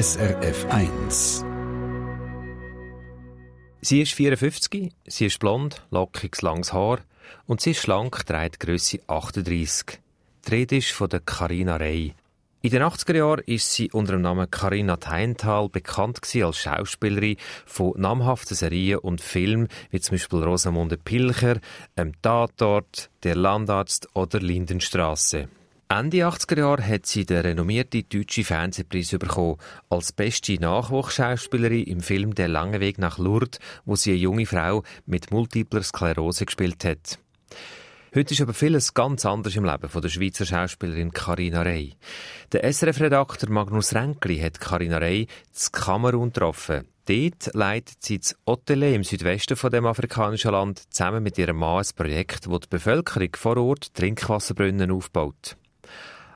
SRF 1. Sie ist 54, sie ist blond, lockiges langes Haar und sie ist schlank, trägt Größe 38. Die Rede ist von der Carina Rey. In den 80er Jahren ist sie unter dem Namen Carina Teintal bekannt als Schauspielerin von namhaften Serien und Filmen, wie zum Beispiel Rosamunde Pilcher, «Im Tatort», «Der Landarzt» oder «Lindenstraße». Ende 80er Jahre hat sie den renommierten deutschen Fernsehpreis bekommen als beste Nachwuchsschauspielerin im Film Der lange Weg nach Lourdes, wo sie eine junge Frau mit multipler Sklerose gespielt hat. Heute ist aber vieles ganz anders im Leben von der Schweizer Schauspielerin Carina Rey. Der SRF-Redakteur Magnus Renkli hat Carina Rey zu Kamerun getroffen. Dort leitet sie das Otele im Südwesten von dem afrikanischen Land zusammen mit ihrem Mann ein Projekt, das die Bevölkerung vor Ort Trinkwasserbrunnen aufbaut.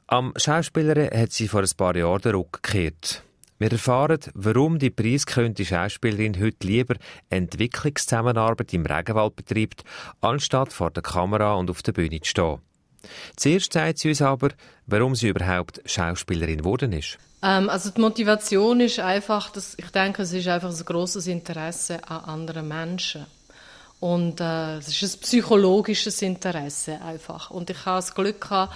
Am Schauspieler hat sie vor ein paar Jahren den Rücken gekehrt. Wir erfahren, warum die preisgekrönte Schauspielerin heute lieber Entwicklungszusammenarbeit im Regenwald betreibt, anstatt vor der Kamera und auf der Bühne zu stehen. Zuerst sagt sie uns aber, warum sie überhaupt Schauspielerin geworden ist. Ähm, also die Motivation ist einfach, dass ich denke, es ist einfach ein großes Interesse an anderen Menschen. Und äh, es ist ein psychologisches Interesse einfach. Und ich habe das Glück gehabt,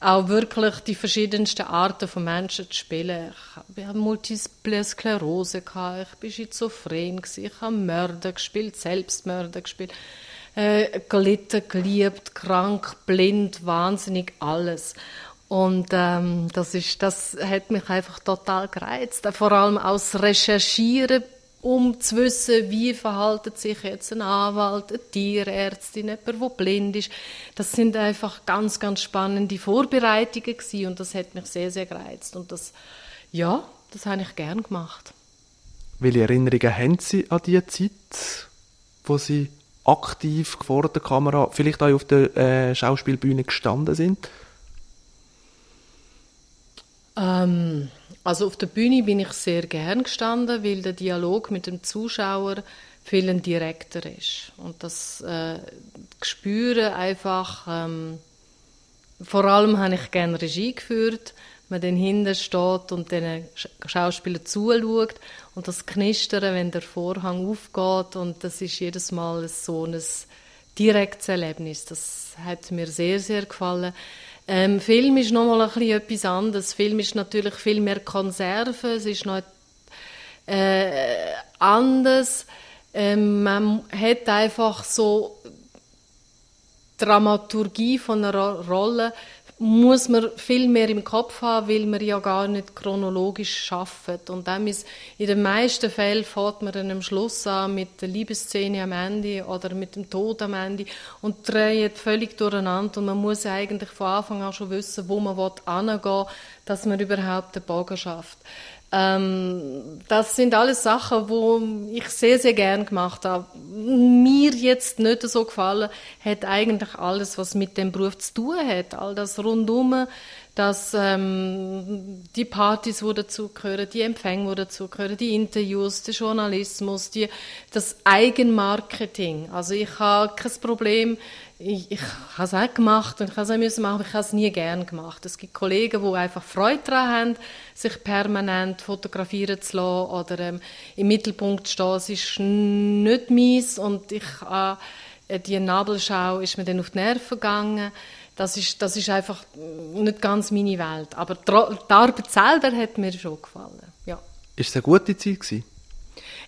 auch wirklich die verschiedensten Arten von Menschen zu spielen. Ich habe Multiple Sklerose, gehabt, ich war schizophren, ich habe Mörder gespielt, Selbstmörder gespielt, äh, gelitten, geliebt, krank, blind, wahnsinnig, alles. Und ähm, das, ist, das hat mich einfach total gereizt. Vor allem aus Recherchieren um zu wissen, wie verhaltet sich jetzt ein Anwalt, eine Tierärztin, jemand, der blind ist. Das sind einfach ganz, ganz spannende Vorbereitungen gewesen und das hat mich sehr, sehr gereizt. Und das, ja, das habe ich gern gemacht. Welche Erinnerungen haben Sie an die Zeit, wo Sie aktiv vor der Kamera, vielleicht auch auf der äh, Schauspielbühne gestanden sind? Ähm, also auf der Bühne bin ich sehr gern gestanden, weil der Dialog mit dem Zuschauer viel direkter ist. Und das äh, Gespüren einfach, ähm, vor allem habe ich gerne Regie geführt, man dann hinten steht und den Schauspielern zuschaut und das Knistern, wenn der Vorhang aufgeht und das ist jedes Mal so ein direktes Erlebnis. Das hat mir sehr, sehr gefallen. Ähm, Film ist nochmal ein etwas anderes. Film ist natürlich viel mehr Konserve, es ist noch äh, anders. Ähm, man hat einfach so Dramaturgie von einer Rolle muss man viel mehr im Kopf haben, weil man ja gar nicht chronologisch schafft. Und dann ist, in den meisten Fällen fährt man dann am Schluss an mit der Liebesszene am Ende oder mit dem Tod am Ende und dreht völlig durcheinander. Und man muss eigentlich von Anfang an schon wissen, wo man hingehen will, dass man überhaupt den Bogen schafft. Ähm, das sind alles Sachen, wo ich sehr, sehr gern gemacht habe. Mir jetzt nicht so gefallen hat eigentlich alles, was mit dem Beruf zu tun hat. All das rundum, dass ähm, die Partys, die dazugehören, die Empfänge, die dazugehören, die Interviews, der Journalismus, die, das Eigenmarketing. Also ich habe kein Problem, ich, ich habe es auch gemacht und ich habe es auch machen, aber ich habe es nie gern gemacht. Es gibt Kollegen, die einfach Freude daran haben, sich permanent fotografieren zu lassen oder ähm, im Mittelpunkt zu stehen. Es ist nicht meins und ich, äh, die Nabelschau ist mir dann auf die Nerven gegangen. Das ist, das ist einfach nicht ganz meine Welt. Aber die Arbeit selber hat mir schon gefallen. Ja. Ist es eine gute Zeit gewesen?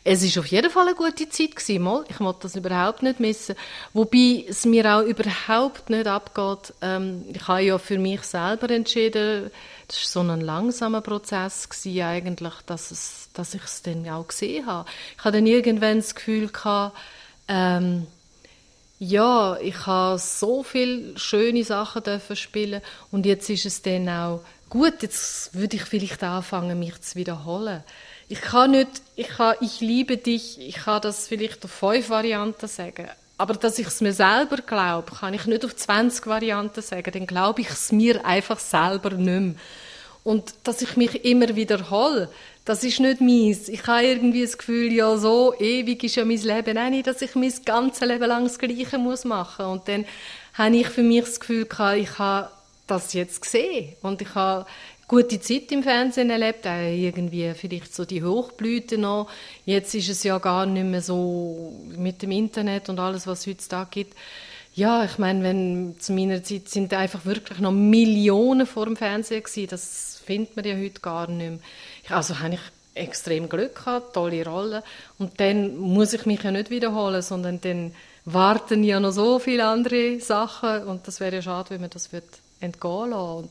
Es ist auf jeden Fall eine gute Zeit gewesen. Ich wollte das überhaupt nicht missen. Wobei es mir auch überhaupt nicht abgeht. Ähm, ich habe ja für mich selber entschieden, das war so ein langsamer Prozess gewesen, eigentlich, dass, es, dass ich es dann auch gesehen habe. Ich hatte dann irgendwann das Gefühl gehabt, ähm, ja, ich habe so viele schöne Sachen dürfen spielen und jetzt ist es dann auch gut, jetzt würde ich vielleicht anfangen, mich zu wiederholen. Ich kann nicht, ich, kann, ich liebe dich, ich kann das vielleicht auf fünf Varianten sagen. Aber dass ich es mir selber glaube, kann ich nicht auf 20 Varianten sagen. Dann glaube ich es mir einfach selber nicht mehr. Und dass ich mich immer wiederhole, das ist nicht meins. Ich habe irgendwie das Gefühl, ja, so ewig ist ja mein Leben auch nicht, dass ich mein ganzes Leben lang das Gleiche muss machen muss. Und dann habe ich für mich das Gefühl gehabt, ich habe das jetzt gesehen. Und ich habe gute Zeit im Fernsehen erlebt, auch irgendwie vielleicht so die Hochblüte noch. Jetzt ist es ja gar nicht mehr so mit dem Internet und alles, was es heutzutage gibt. Ja, ich meine, wenn zu meiner Zeit sind einfach wirklich noch Millionen vor dem Fernsehen gewesen. Das findet man ja heute gar nicht mehr. Also habe ich extrem Glück gehabt, tolle Rolle. Und dann muss ich mich ja nicht wiederholen, sondern dann warten ja noch so viele andere Sachen und das wäre ja schade, wenn man das entgehen lassen. Und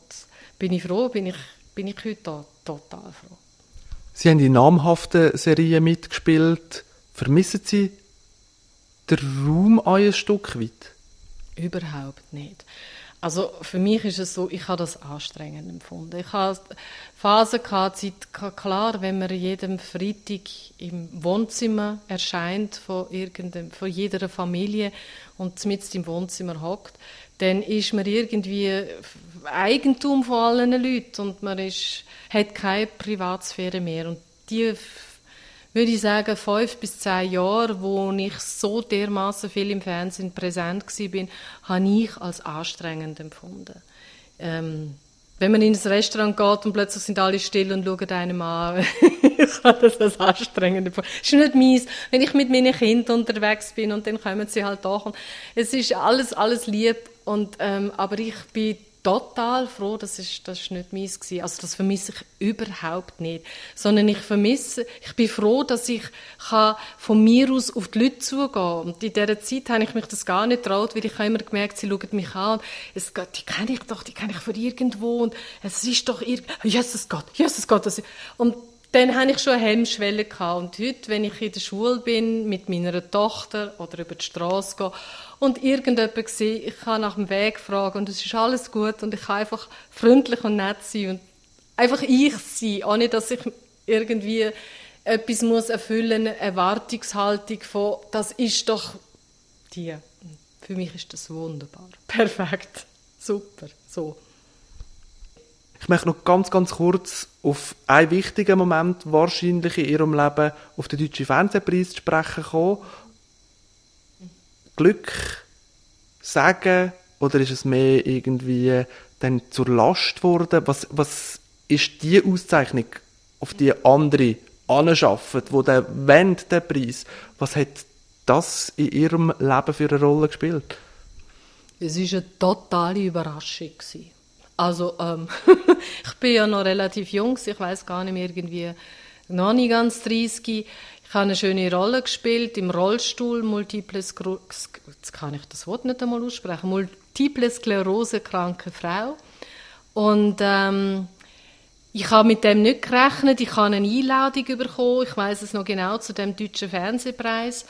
bin ich froh, bin ich, bin ich heute da, total froh. Sie haben in namhaften Serien mitgespielt. Vermissen Sie den Raum ein Stück weit? Überhaupt nicht. Also für mich ist es so, ich habe das anstrengend empfunden. Ich habe Phasen gehabt, Zeit, klar, wenn man jedem Freitag im Wohnzimmer erscheint von, irgendeinem, von jeder Familie und mit im Wohnzimmer hockt, dann ist man irgendwie Eigentum von allen Leuten und man ist, hat keine Privatsphäre mehr. Und die würde ich sagen, fünf bis zehn Jahre, wo ich so dermaßen viel im Fernsehen präsent war, habe ich als anstrengend empfunden. Ähm, wenn man in ein Restaurant geht und plötzlich sind alle still und schauen einem an, ich habe das als anstrengend empfunden. Es ist nicht mies, wenn ich mit meinen Kindern unterwegs bin und dann kommen sie halt doch. Es ist alles, alles lieb, und, ähm, aber ich bin total froh, das ist, das ist nicht meins gewesen. Also das vermisse ich überhaupt nicht. Sondern ich vermisse, ich bin froh, dass ich kann von mir aus auf die Leute zugehen Und in dieser Zeit habe ich mich das gar nicht traut, weil ich habe immer gemerkt, sie schauen mich an. Es geht, die kenne ich doch, die kenne ich von irgendwo. Und es ist doch irgend, Jesus Gott, Jesus Gott. Und dann hatte ich schon eine Hemmschwelle. Und heute, wenn ich in der Schule bin, mit meiner Tochter oder über die Straße gehe und irgendjemand sehe, ich kann nach dem Weg fragen und es ist alles gut und ich kann einfach freundlich und nett sein und einfach ich sein, ohne dass ich irgendwie etwas muss erfüllen, eine Erwartungshaltung von, das ist doch die. Für mich ist das wunderbar. Perfekt. Super. So. Ich möchte noch ganz, ganz kurz auf einen wichtigen Moment wahrscheinlich in Ihrem Leben auf den Deutschen Fernsehpreis zu sprechen kommen. Glück sagen oder ist es mehr irgendwie dann zur Last geworden? Was, was ist die Auszeichnung, auf die andere anschaffen, wo der wendet den Preis? Was hat das in Ihrem Leben für eine Rolle gespielt? Es war eine totale Überraschung. Also, ähm, ich bin ja noch relativ jung, ich weiß gar nicht mehr, irgendwie noch nicht ganz 30. Ich habe eine schöne Rolle gespielt im Rollstuhl, multiple jetzt kann ich das Wort nicht einmal aussprechen, multiple Sklerose kranke Frau. Und ähm, ich habe mit dem nicht gerechnet, ich habe eine Einladung bekommen, ich weiß es noch genau, zu dem deutschen Fernsehpreis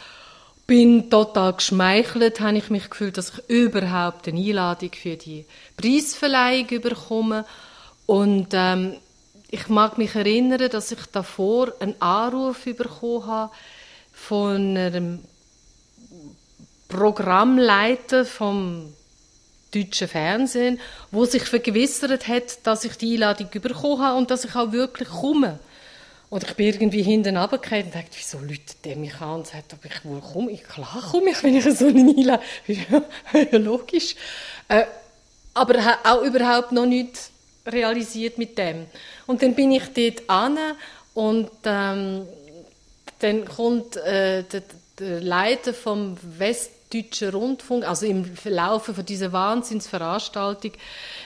bin total geschmeichelt, habe ich mich gefühlt, dass ich überhaupt eine Einladung für die Preisverleihung bekomme. Und ähm, ich mag mich erinnern, dass ich davor einen Anruf bekommen habe von einem Programmleiter vom deutschen Fernsehen, wo sich vergewissert hat, dass ich die Einladung bekommen habe und dass ich auch wirklich komme. Und ich bin irgendwie hinten runtergefallen und dachte, wieso läutet der mich an und sagt, ob ich wohl komme? Ich, klar komme ich, wenn ich so eine einlade. ja, logisch. Äh, aber auch überhaupt noch nichts realisiert mit dem. Und dann bin ich dort an und ähm, dann kommt äh, der, der, Leiter vom Westdeutschen Rundfunk, also im Verlauf von dieser Wahnsinnsveranstaltung,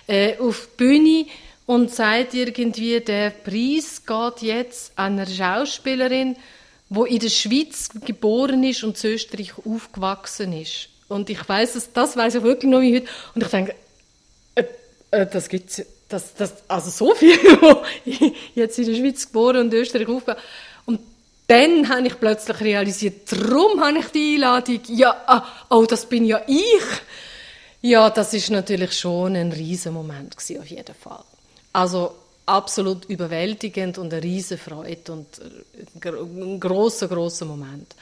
äh, auf die Bühne und sagt irgendwie, der Preis geht jetzt an eine Schauspielerin, wo in der Schweiz geboren ist und in Österreich aufgewachsen ist. Und ich weiß es, das weiß ich wirklich noch wie heute. Und ich denke, äh, äh, das gibt's, das, das, also so viel, jetzt in der Schweiz geboren und in Österreich aufgewachsen. Und dann habe ich plötzlich realisiert, darum habe ich die Einladung. Ja, ah, oh, das bin ja ich. Ja, das ist natürlich schon ein Riesenmoment gewesen, auf jeden Fall. Also absolut überwältigend und eine riesige Freude und äh, ein großer großer Moment.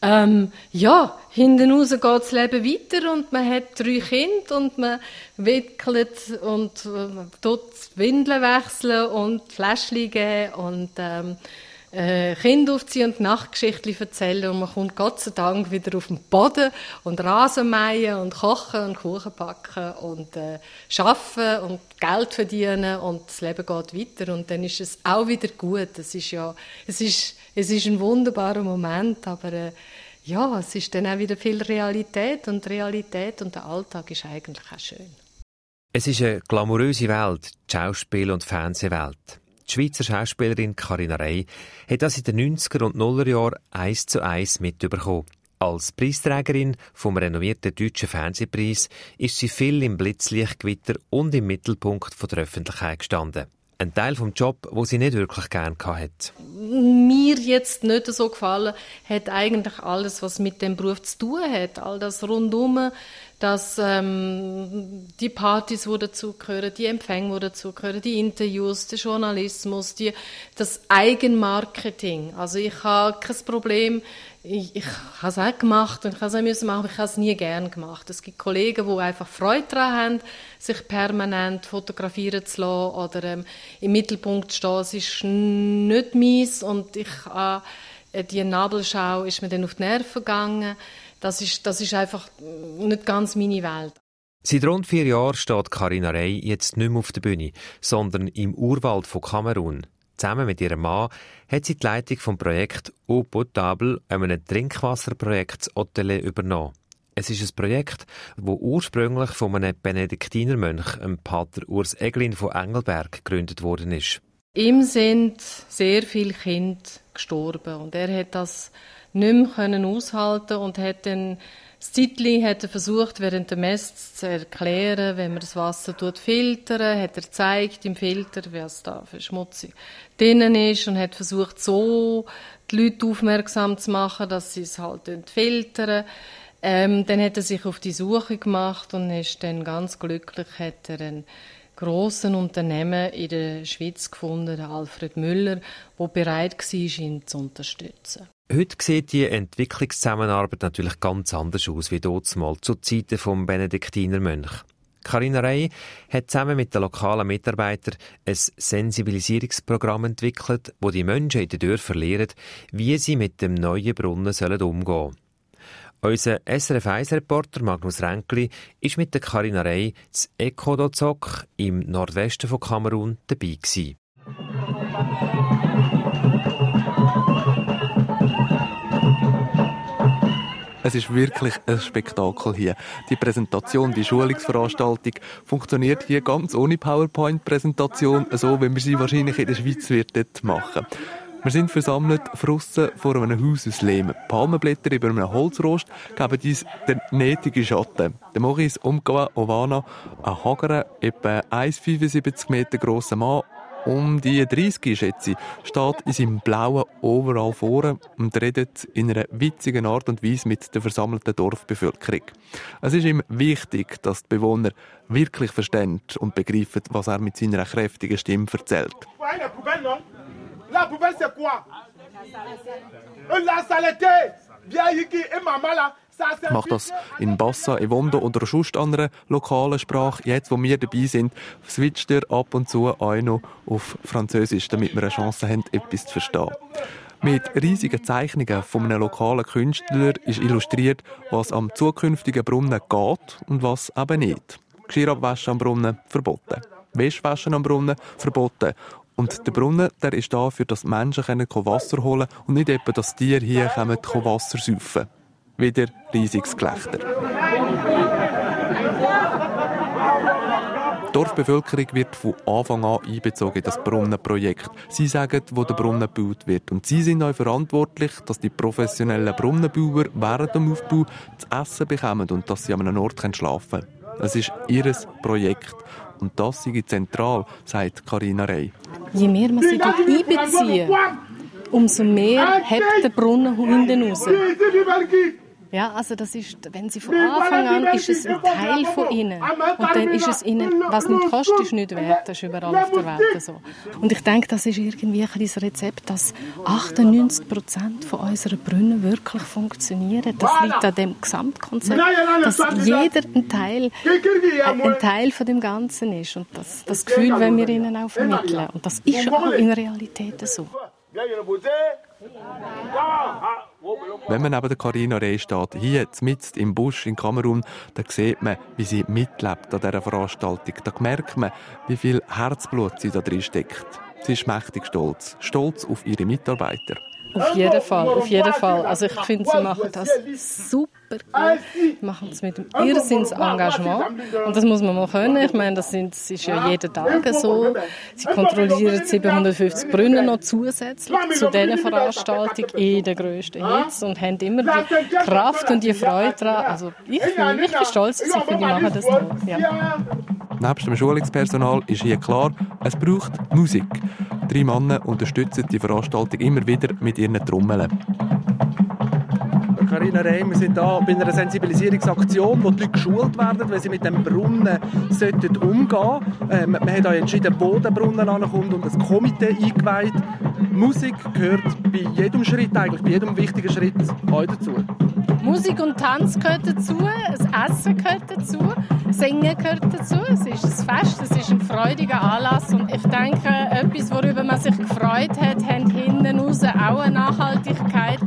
Ähm, ja, hinten raus geht das Leben weiter und man hat drei Kinder und man wickelt und äh, tut Windeln wechseln und Fläschchen geben und ähm, äh, Kinder aufziehen und Nachtgeschichten erzählen und man kommt Gott sei Dank wieder auf den Boden und Rasen mähen und kochen und Kuchen backen und äh, arbeiten und Geld verdienen und das Leben geht weiter und dann ist es auch wieder gut. Es ist ja, es ist, es ist ein wunderbarer Moment, aber äh, ja, es ist dann auch wieder viel Realität und Realität und der Alltag ist eigentlich auch schön. Es ist eine glamouröse Welt, die Schauspiel- und Fernsehwelt. Die Schweizer Schauspielerin Carina Rey hat das in den 90er und 0er Jahren eins zu eins mitbekommen. Als Preisträgerin vom renommierten deutschen Fernsehpreis ist sie viel im Blitzlichtgewitter und im Mittelpunkt der Öffentlichkeit gestanden. Ein Teil vom Job, wo sie nicht wirklich gern hatte. Mir jetzt nicht so gefallen, hat eigentlich alles, was mit dem Beruf zu tun hat, all das rundum, dass ähm, die Partys, die dazugehören, die Empfänge, die dazugehören, die Interviews, der Journalismus, die, das Eigenmarketing. Also ich habe kein Problem, ich, ich habe es auch gemacht und ich habe es auch machen, aber ich habe es nie gern gemacht. Es gibt Kollegen, die einfach Freude daran haben, sich permanent fotografieren zu lassen oder ähm, im Mittelpunkt zu stehen. Es ist nicht meins und ich, äh, die Nabelschau ist mir dann auf die Nerven gegangen das ist, das ist einfach nicht ganz meine Welt. Seit rund vier Jahren steht Carina Rey jetzt nicht mehr auf der Bühne, sondern im Urwald von Kamerun. Zusammen mit ihrem Mann hat sie die Leitung vom Projekt Eau Potable, einem Trinkwasserprojekt Hotel übernommen. Es ist ein Projekt, das ursprünglich von einem Benediktinermönch, Pater Urs Eglin von Engelberg, gegründet worden ist. Ihm sind sehr viele Kinder gestorben und er hat das nicht mehr aushalten und hat dann das Zeitli hat er versucht, während der Messe zu erklären, wenn man das Wasser tut hat er gezeigt im Filter, was da für Schmutzig drinnen ist und hat versucht, so die Leute aufmerksam zu machen, dass sie es halt filtern. Ähm, dann hat er sich auf die Suche gemacht und ist dann ganz glücklich, hat er einen grossen Unternehmen in der Schweiz gefunden, Alfred Müller, der bereit war, ihn zu unterstützen. Heute sieht die Entwicklungszusammenarbeit natürlich ganz anders aus wie mal zu Zeiten vom Benediktinermönch. Carina Rey hat zusammen mit den lokalen Mitarbeitern ein Sensibilisierungsprogramm entwickelt, wo die Menschen in den Dörfern lernen, wie sie mit dem neuen Brunnen sollen umgehen sollen. Unser SRF 1-Reporter Magnus Renkli ist mit der Carina Rey zu Ekodozok im Nordwesten von Kamerun dabei gewesen. Es ist wirklich ein Spektakel hier. Die Präsentation, die Schulungsveranstaltung funktioniert hier ganz ohne PowerPoint-Präsentation, so wie wir sie wahrscheinlich in der Schweiz wird machen. Wir sind versammelt draussen vor einem Haus aus Lehm. Palmenblätter über einem Holzrost geben uns den nötigen Schatten. Der Maurice Umgawa Ovana, ein hagerer, etwa 1,75 Meter grosser Mann, um die 30 schätze ich, steht in seinem blauen Overall vor und redet in einer witzigen Art und Weise mit der versammelten Dorfbevölkerung. Es ist ihm wichtig, dass die Bewohner wirklich verstehen und begreifen, was er mit seiner kräftigen Stimme erzählt. La poubelle c'est quoi? La saleté. Viens ici et maman là ich mache das in Bassa, Evondo oder sonst anderen lokalen Sprache. Jetzt, wo wir dabei sind, switcht er ab und zu auch noch auf Französisch, damit wir eine Chance haben, etwas zu verstehen. Mit riesigen Zeichnungen von einem lokalen Künstler ist illustriert, was am zukünftigen Brunnen geht und was eben nicht. Geschirrabwaschen am Brunnen verboten. Wäschwaschen am Brunnen verboten. Und der Brunnen, der ist dafür, dass Menschen Wasser holen können und nicht etwa, dass Tiere hier kommen, Wasser saufen. Wieder riesiges Gelächter. Die Dorfbevölkerung wird von Anfang an einbezogen in das Brunnenprojekt. Sie sagen, wo der Brunnen gebaut wird. Und sie sind auch verantwortlich, dass die professionellen Brunnenbauer während dem Aufbau zu essen bekommen und dass sie an einem Ort schlafen können. Es ist ihr Projekt. Und das sei zentral, sagt Karina Rey. Je mehr man sie einbezieht, umso mehr hebt der Brunnen hinten raus. Ja, also das ist, wenn sie von Anfang an, ist es ein Teil von ihnen. Und dann ist es ihnen, was nicht kostet, ist nicht wert. Das ist überall auf der Welt so. Und ich denke, das ist irgendwie ein Rezept, dass 98 Prozent von unseren Brunnen wirklich funktionieren. Das liegt an dem Gesamtkonzept, dass jeder ein Teil, ein Teil von dem Ganzen ist. Und das, das Gefühl, wenn wir ihnen auch vermitteln. Und das ist auch in Realität so. Wenn man neben der Carina Reh steht, hier mitten im Busch in Kamerun, dann sieht man, wie sie mitlebt an dieser Veranstaltung. Da merkt man, wie viel Herzblut sie da drin steckt. Sie ist mächtig stolz. Stolz auf ihre Mitarbeiter. Auf jeden Fall, auf jeden Fall. Also ich finde, sie machen das super gut. Sie machen es mit einem Irrsinnsengagement. Und das muss man mal können. Ich meine, das, sind, das ist ja jeden Tag so. Sie kontrollieren 750 Brunnen noch zusätzlich zu diesen Veranstaltungen in den grössten Hits und haben immer die Kraft und die Freude daran. Also ich, ich bin stolz, ich finde, die machen das toll. Ja. Neben dem Schulungspersonal ist hier klar, es braucht Musik. Drei Männer unterstützen die Veranstaltung immer wieder mit ihren Trommeln. Carina Rey, wir sind hier bei einer Sensibilisierungsaktion, wo die Leute geschult werden, weil sie mit dem Brunnen umgehen sollten. Ähm, man hat auch entschieden, wo der Brunnen ankommt und ein Komitee eingeweiht. Musik gehört bei jedem Schritt, eigentlich bei jedem wichtigen Schritt auch dazu. Musik und Tanz gehört dazu, das Essen gehört dazu, Singen gehört dazu. Es ist ein Fest, es ist ein freudiger Anlass und ich denke, etwas, worüber man sich gefreut hat, hat hinten raus auch eine Nachhaltigkeit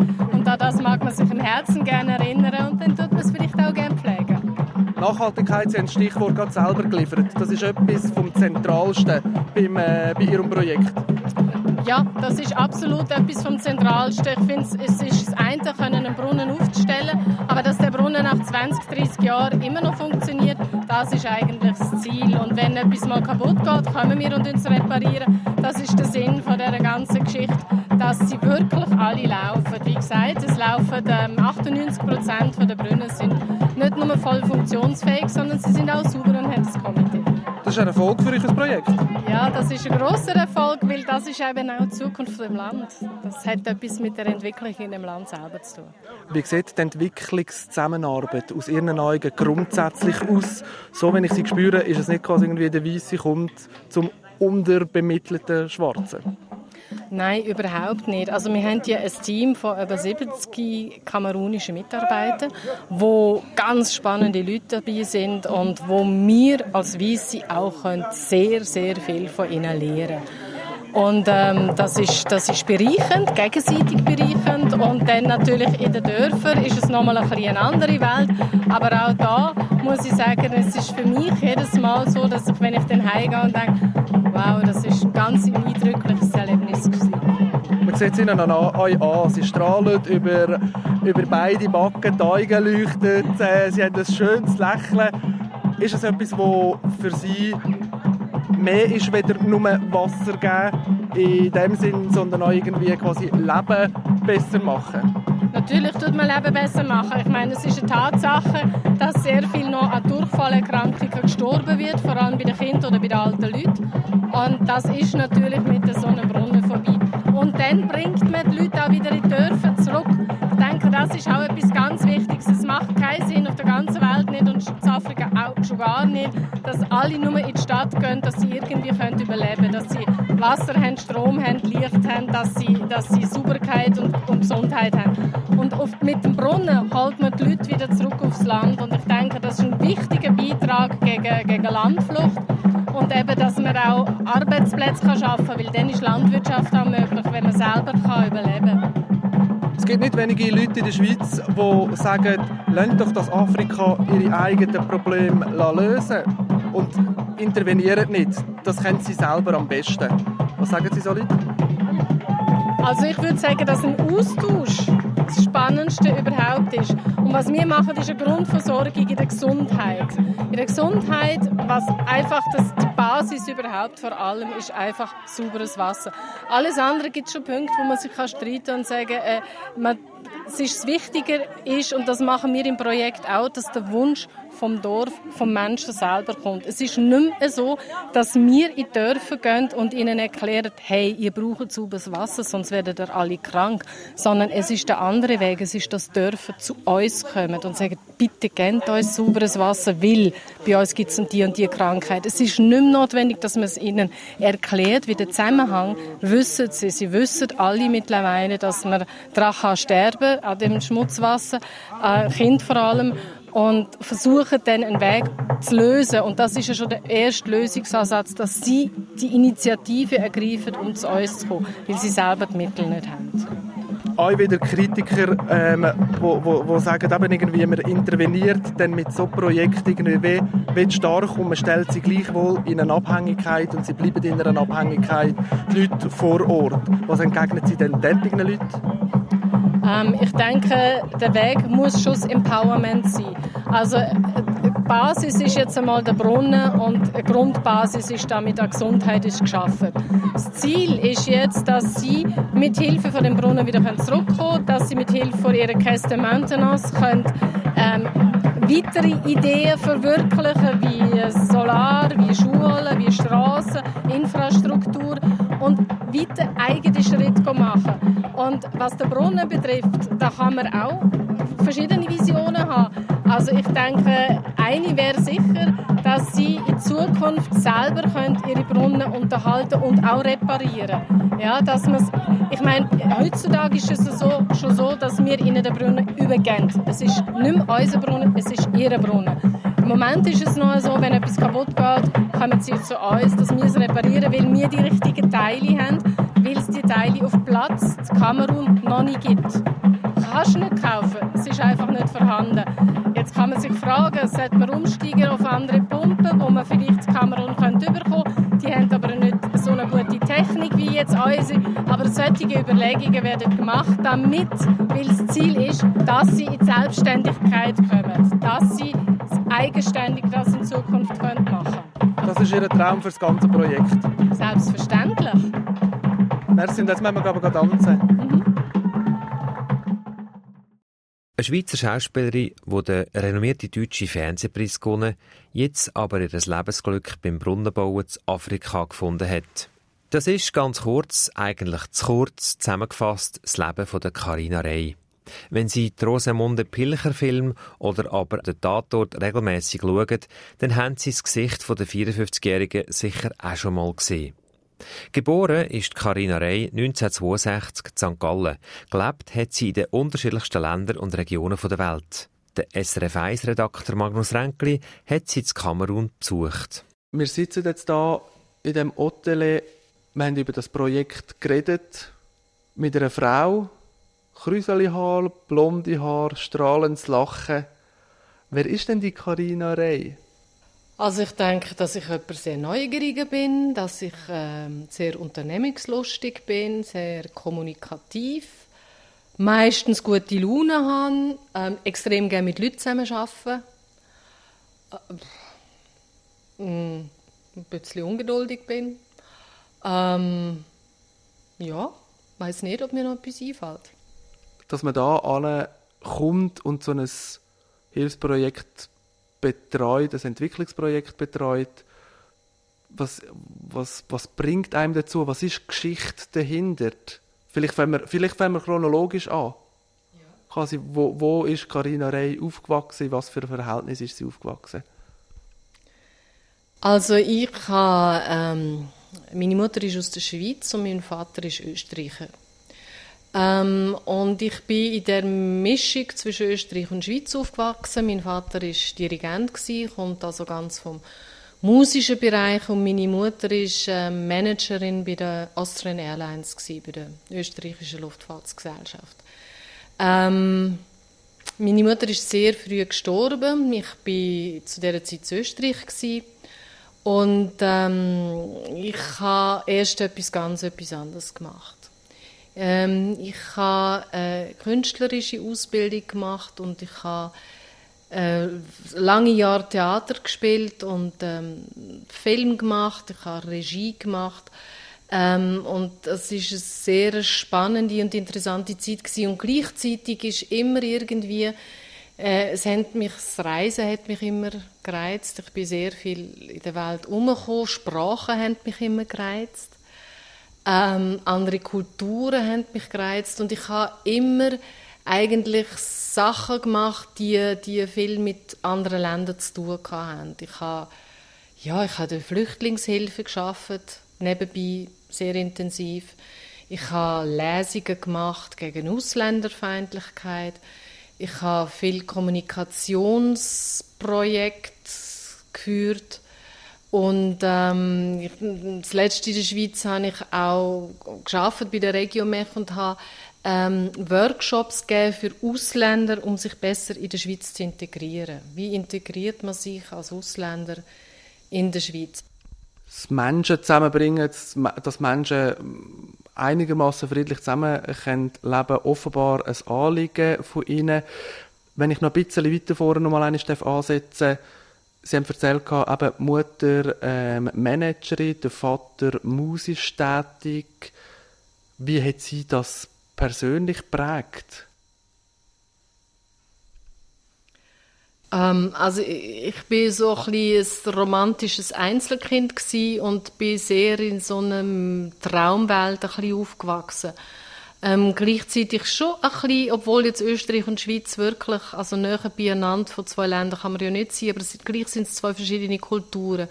mag man sich im Herzen gerne erinnern und dann tut man es vielleicht auch gerne pflegen. Nachhaltigkeit, Sie haben das Stichwort gerade selber geliefert. Das ist etwas vom Zentralsten beim, äh, bei Ihrem Projekt. Ja, das ist absolut etwas vom Zentralsten. Ich finde, es ist das eine, können einen Brunnen aufzustellen, aber dass der Brunnen nach 20, 30 Jahren immer noch funktioniert, das ist eigentlich das Ziel. Und wenn etwas mal kaputt geht, können wir uns reparieren. Das ist der Sinn von dieser ganzen Geschichte, dass sie wirklich alle laufen. Wie gesagt, es laufen ähm, 98 Prozent der Brunnen sind nicht nur voll funktionsfähig, sondern sie sind auch sauber und haben das Komitee. Das ist ein Erfolg für euch ein Projekt? Ja, das ist ein grosser Erfolg, weil das ist eben auch die Zukunft des Landes. Das hat etwas mit der Entwicklung in dem Land selber zu tun. Wie sieht die Entwicklungszusammenarbeit aus Ihren Augen grundsätzlich aus? So, wenn ich sie spüre, ist es nicht quasi irgendwie der Weiße kommt zum unterbemittelten Schwarzen? Nein, überhaupt nicht. Also wir haben ja ein Team von über 70 kamerunischen Mitarbeitern, wo ganz spannende Leute dabei sind und wo wir als Weisse auch sehr, sehr viel von ihnen lernen und ähm, das, ist, das ist bereichend, gegenseitig bereichend. Und dann natürlich in den Dörfern ist es nochmal ein eine andere Welt. Aber auch da muss ich sagen, es ist für mich jedes Mal so, dass ich, wenn ich dann heimgehe und denke, wow, das ist ein ganz eindrückliches Erlebnis gewesen. Man sieht es ihnen an euch an. Sie strahlen über, über beide Backen, die Augen leuchten, äh, sie haben ein schönes Lächeln. Ist es etwas, das für Sie mehr ist, weder nur Wasser geben in dem Sinn, sondern auch irgendwie quasi Leben besser machen? Natürlich tut man Leben besser machen. Ich meine, es ist eine Tatsache, dass sehr viel noch an Durchfallerkrankungen gestorben wird, vor allem bei den Kindern oder bei den alten Leuten. Und das ist natürlich mit so einem Brunnen vorbei. Und dann bringt man die Leute auch wieder in die Dörfer zurück. Denke, das ist auch etwas ganz Wichtiges. Es macht keinen Sinn auf der ganzen Welt nicht und in Afrika auch schon gar nicht, dass alle nur in die Stadt gehen, dass sie irgendwie können überleben können, dass sie Wasser haben, Strom haben, Licht haben, dass sie, dass sie Sauberkeit und, und Gesundheit haben. Und oft mit dem Brunnen holt man die Leute wieder zurück aufs Land. Und ich denke, das ist ein wichtiger Beitrag gegen, gegen Landflucht und eben, dass man auch Arbeitsplätze schaffen kann, weil dann ist Landwirtschaft auch möglich, wenn man selber kann überleben kann. Es gibt nicht wenige Leute in der Schweiz, die sagen, lasst doch das Afrika ihre eigenen Probleme lösen und intervenieren nicht. Das kennen sie selber am besten. Was sagen Sie so Leute? Also ich würde sagen, dass ein Austausch das Spannendste überhaupt ist. Und was wir machen, ist eine Grundversorgung in der Gesundheit. In der Gesundheit, was einfach das, die Basis überhaupt vor allem ist, einfach sauberes Wasser. Alles andere gibt es schon Punkte, wo man sich kann streiten und sagen, äh, es ist wichtiger ist und das machen wir im Projekt auch, dass der Wunsch vom Dorf, vom Menschen selber kommt. Es ist nicht mehr so, dass wir in die Dörfer gehen und ihnen erklären, hey, ihr braucht sauberes Wasser, sonst werden ihr alle krank. Sondern es ist der andere Weg, es ist, dass Dörfer zu uns kommen und sagen, bitte gebt uns sauberes Wasser, weil bei uns gibt es die und die Krankheit. Es ist nicht mehr notwendig, dass man es ihnen erklärt, wie der Zusammenhang wissen sie. Sie wissen alle mittlerweile, dass man daran sterben kann, an dem Schmutzwasser, äh, Kind vor allem. Und versuchen dann einen Weg zu lösen. Und das ist ja schon der erste Lösungsansatz, dass sie die Initiative ergreifen, um zu uns zu kommen, weil sie selber die Mittel nicht haben auch wieder Kritiker, ähm, wo, wo, wo sagen, eben irgendwie, man interveniert dann mit so Projekten irgendwie wie, stark und man stellt sie gleichwohl in eine Abhängigkeit und sie bleiben in einer Abhängigkeit, die Leute vor Ort. Was entgegnen Sie denn derartigen Leuten? Ähm, ich denke, der Weg muss schon das Empowerment sein. Also die Basis ist jetzt einmal der Brunnen und eine Grundbasis ist damit auch Gesundheit ist geschaffen. Das Ziel ist jetzt, dass sie mit Hilfe von dem Brunnen wieder zurückkommen können, dass sie mit Hilfe von ihrer Caisse Maintenance können, ähm, weitere Ideen verwirklichen, wie Solar, wie Schulen, wie Straßen, Infrastruktur und weiter eigene Schritte machen. Und was den Brunnen betrifft, da kann man auch verschiedene Visionen haben. Also ich denke, eine wäre sicher, dass sie in Zukunft selber ihre Brunnen unterhalten und auch reparieren. Ja, dass ich meine, heutzutage ist es so, schon so, dass wir ihnen den Brunnen übergeben. Es ist nicht mehr unser Brunnen, es ist ihr Brunnen. Im Moment ist es noch so, wenn etwas kaputt geht, kommen sie zu uns, dass wir es reparieren, weil wir die richtigen Teile haben, weil es die Teile auf Platz Kamerun noch nicht gibt. Kannst du nicht kaufen, es ist einfach nicht vorhanden. Jetzt kann man sich fragen, sollte man umsteigen auf andere Pumpen, wo man vielleicht Kamerun könnte überkommen. Die haben aber nicht so eine gute Technik wie jetzt unsere. Aber solche Überlegungen werden gemacht, damit, weil das Ziel ist, dass sie in die Selbstständigkeit kommen, dass sie eigenständig das in Zukunft machen können. Das ist Ihr Traum für das ganze Projekt? Selbstverständlich. Merci, und jetzt müssen wir gerade tanzen. Mhm. Eine Schweizer Schauspielerin, die den renommierten deutschen Fernsehpreis gewonnen jetzt aber ihr Lebensglück beim Brunnenbauen in Afrika gefunden hat. Das ist ganz kurz, eigentlich zu kurz zusammengefasst, das Leben von der Carina Rey. Wenn Sie die Rosamunde Pilcher Film oder aber den Tatort regelmäßig schauen, dann haben Sie das Gesicht der 54-Jährigen sicher auch schon mal gesehen. Geboren ist Carina Rey 1962 in St. Gallen. Gelebt hat sie in den unterschiedlichsten Ländern und Regionen der Welt. Der SRF 1-Redakteur Magnus Renkli hat sie in Kamerun besucht. Wir sitzen jetzt hier in dem Hotel. Wir haben über das Projekt geredet mit einer Frau, Krüseli-Haar, blonde Haar, strahlendes Lachen. Wer ist denn die Karina Rey? Also ich denke, dass ich jemand sehr neugierig bin, dass ich äh, sehr unternehmungslustig bin, sehr kommunikativ, meistens gute Laune habe, äh, extrem gerne mit Leuten zusammenarbeiten, äh, ein bisschen ungeduldig bin. Ähm, ja, weiß nicht, ob mir noch etwas einfällt dass man da kommt und so ein Hilfsprojekt betreut, ein Entwicklungsprojekt betreut. Was, was, was bringt einem dazu? Was ist die Geschichte dahinter? Vielleicht fangen wir, vielleicht fangen wir chronologisch an. Ja. Quasi, wo, wo ist Carina Rey aufgewachsen? Was für ein Verhältnis ist sie aufgewachsen? Also ich habe, ähm, meine Mutter ist aus der Schweiz und mein Vater ist Österreicher. Ähm, und ich bin in der Mischung zwischen Österreich und Schweiz aufgewachsen. Mein Vater war Dirigent, gewesen, kommt also ganz vom musischen Bereich und meine Mutter ist äh, Managerin bei der Austrian Airlines, gewesen, bei der österreichischen Luftfahrtsgesellschaft. Ähm, meine Mutter ist sehr früh gestorben. Ich war zu dieser Zeit in Österreich. Gewesen. Und ähm, ich habe erst etwas ganz etwas anderes gemacht. Ähm, ich habe eine künstlerische Ausbildung gemacht und ich habe äh, lange Jahre Theater gespielt und ähm, Film gemacht, ich habe Regie gemacht. Ähm, und es ist eine sehr spannende und interessante Zeit gewesen. und gleichzeitig ist immer irgendwie äh, es hat mich, das Reisen hat mich immer gereizt. Ich bin sehr viel in der Welt umgekommen. Sprachen haben mich immer gereizt. Ähm, andere Kulturen haben mich gereizt und ich habe immer eigentlich Sachen gemacht, die, die viel mit anderen Ländern zu tun haben. Ich habe, ja, ich habe Flüchtlingshilfe geschafft, nebenbei sehr intensiv. Ich habe Lesungen gemacht gegen Ausländerfeindlichkeit. ich habe viel Kommunikationsprojekte geführt und ähm, das letzte in der Schweiz habe ich auch bei der Regiomech und habe ähm, Workshops für Ausländer, um sich besser in der Schweiz zu integrieren. Wie integriert man sich als Ausländer in der Schweiz? Das Menschen zusammenbringen, dass Menschen einigermaßen friedlich zusammen leben, offenbar ein Anliegen von ihnen. Wenn ich noch ein bisschen weiter vorne noch mal ansetzen Sie haben erzählt, eben Mutter ähm, Managerin, der Vater musisch tätig. Wie hat sie das persönlich prägt? Ähm, also ich bin so ein, ein romantisches Einzelkind und bin sehr in so einer Traumwelt ein aufgewachsen. Ähm, gleichzeitig schon ein bisschen, obwohl jetzt Österreich und Schweiz wirklich, also näher beieinander von zwei Ländern kann man ja nicht sein, aber gleich sind es zwei verschiedene Kulturen.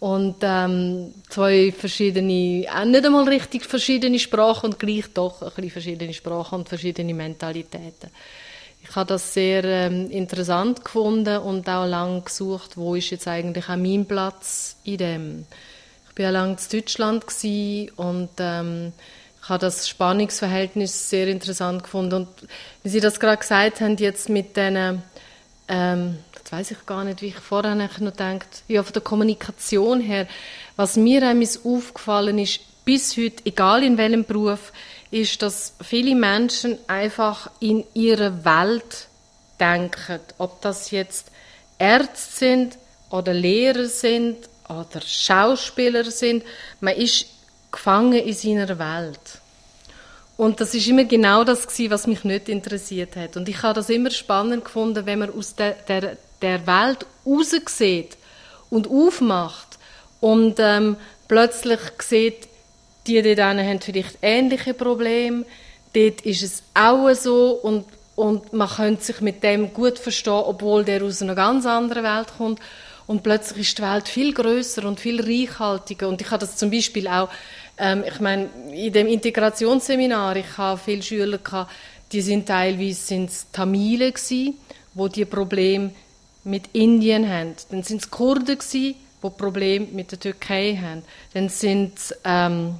Und ähm, zwei verschiedene, auch nicht einmal richtig verschiedene Sprachen und gleich doch ein bisschen verschiedene Sprachen und verschiedene Mentalitäten. Ich habe das sehr ähm, interessant gefunden und auch lange gesucht, wo ist jetzt eigentlich auch mein Platz in dem. Ich war ja lange in Deutschland und ähm, ich habe das Spannungsverhältnis sehr interessant gefunden. Und wie Sie das gerade gesagt haben, jetzt mit diesen, ähm, das weiß ich gar nicht, wie ich vorher noch gedacht ja, von der Kommunikation her, was mir aufgefallen ist, bis heute, egal in welchem Beruf, ist, dass viele Menschen einfach in ihrer Welt denken. Ob das jetzt Ärzte sind oder Lehrer sind oder Schauspieler sind. Man ist gefangen in seiner Welt. Und das ist immer genau das gewesen, was mich nicht interessiert hat. Und ich habe das immer spannend gefunden, wenn man aus der, der, der Welt raussieht und aufmacht und ähm, plötzlich sieht, die dort haben vielleicht ähnliche Probleme, dort ist es auch so und, und man könnte sich mit dem gut verstehen, obwohl der aus einer ganz anderen Welt kommt. Und plötzlich ist die Welt viel größer und viel reichhaltiger. Und ich habe das zum Beispiel auch ähm, ich meine, in dem Integrationsseminar, ich habe viele Schüler gehabt, die sind teilweise sind's Tamile gsi, wo die Probleme mit Indien haben. Dann sind es Kurden gsi, wo Probleme mit der Türkei haben. Dann sind es ähm,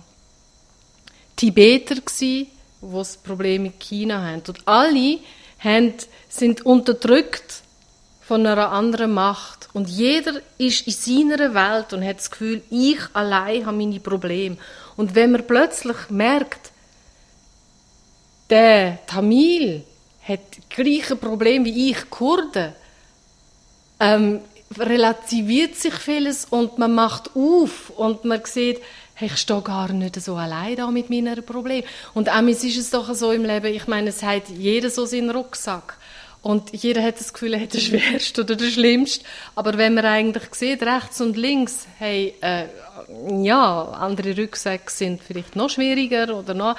Tibeter gsi, wo es Probleme mit China haben. Und alle haben, sind unterdrückt von einer anderen Macht. Und jeder ist in seiner Welt und hat das Gefühl, ich allein habe meine Probleme. Und wenn man plötzlich merkt, der Tamil hat gleiche Problem wie ich, Kurden, ähm, relativiert sich vieles und man macht auf und man sieht, hey, ich stehe gar nicht so allein da mit meinen Problemen. Und amigs ist es doch so im Leben, ich meine, es hat jeder so seinen Rucksack. Und jeder hat das Gefühl, er hat den schwersten oder den schlimmsten. Aber wenn man eigentlich sieht, rechts und links, hey, äh, ja, andere Rucksäcke sind vielleicht noch schwieriger oder noch,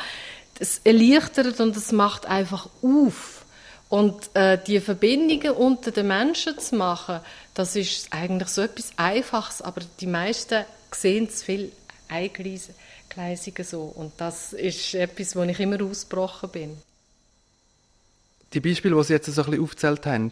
es erleichtert und es macht einfach auf. Und äh, die Verbindungen unter den Menschen zu machen, das ist eigentlich so etwas Einfaches, aber die meisten sehen es viel eingleisiger so. Und das ist etwas, wo ich immer ausgebrochen bin die Beispiele, die Sie jetzt so ein bisschen aufgezählt haben,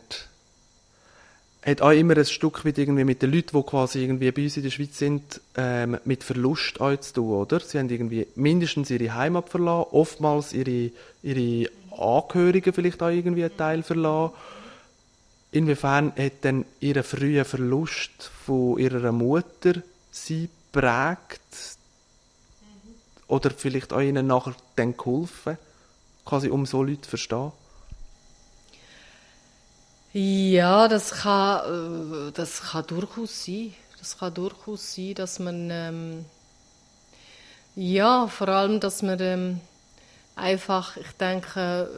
hat auch immer ein Stück weit irgendwie mit den Leuten, die quasi irgendwie bei uns in der Schweiz sind, ähm, mit Verlust auch zu tun, oder? Sie haben irgendwie mindestens ihre Heimat verlassen, oftmals ihre, ihre Angehörigen vielleicht auch irgendwie einen Teil verlassen. Inwiefern hat denn ihr früher Verlust von ihrer Mutter sie prägt? Oder vielleicht auch ihnen nachher dann geholfen, quasi um so Leute zu verstehen? Ja, das kann, äh, das kann durchaus sein. Das kann durchaus sein, dass man, ähm, ja, vor allem, dass man ähm, einfach, ich denke,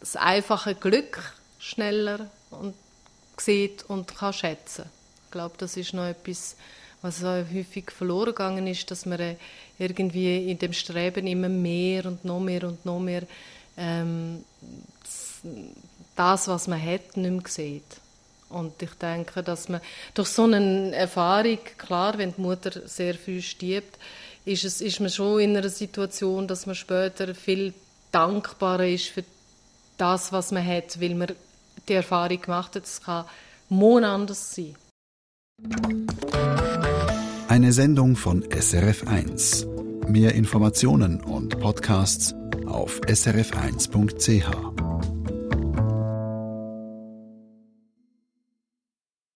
das einfache Glück schneller und sieht und kann schätzen. Ich glaube, das ist noch etwas, was häufig verloren gegangen ist, dass man äh, irgendwie in dem Streben immer mehr und noch mehr und noch mehr ähm, das, was man hat, nicht mehr sieht. Und ich denke, dass man durch so eine Erfahrung, klar, wenn die Mutter sehr früh stirbt, ist, es, ist man schon in einer Situation, dass man später viel dankbarer ist für das, was man hat, weil man die Erfahrung gemacht hat, es kann morgen anders sein. Eine Sendung von SRF1. Mehr Informationen und Podcasts auf srf1.ch.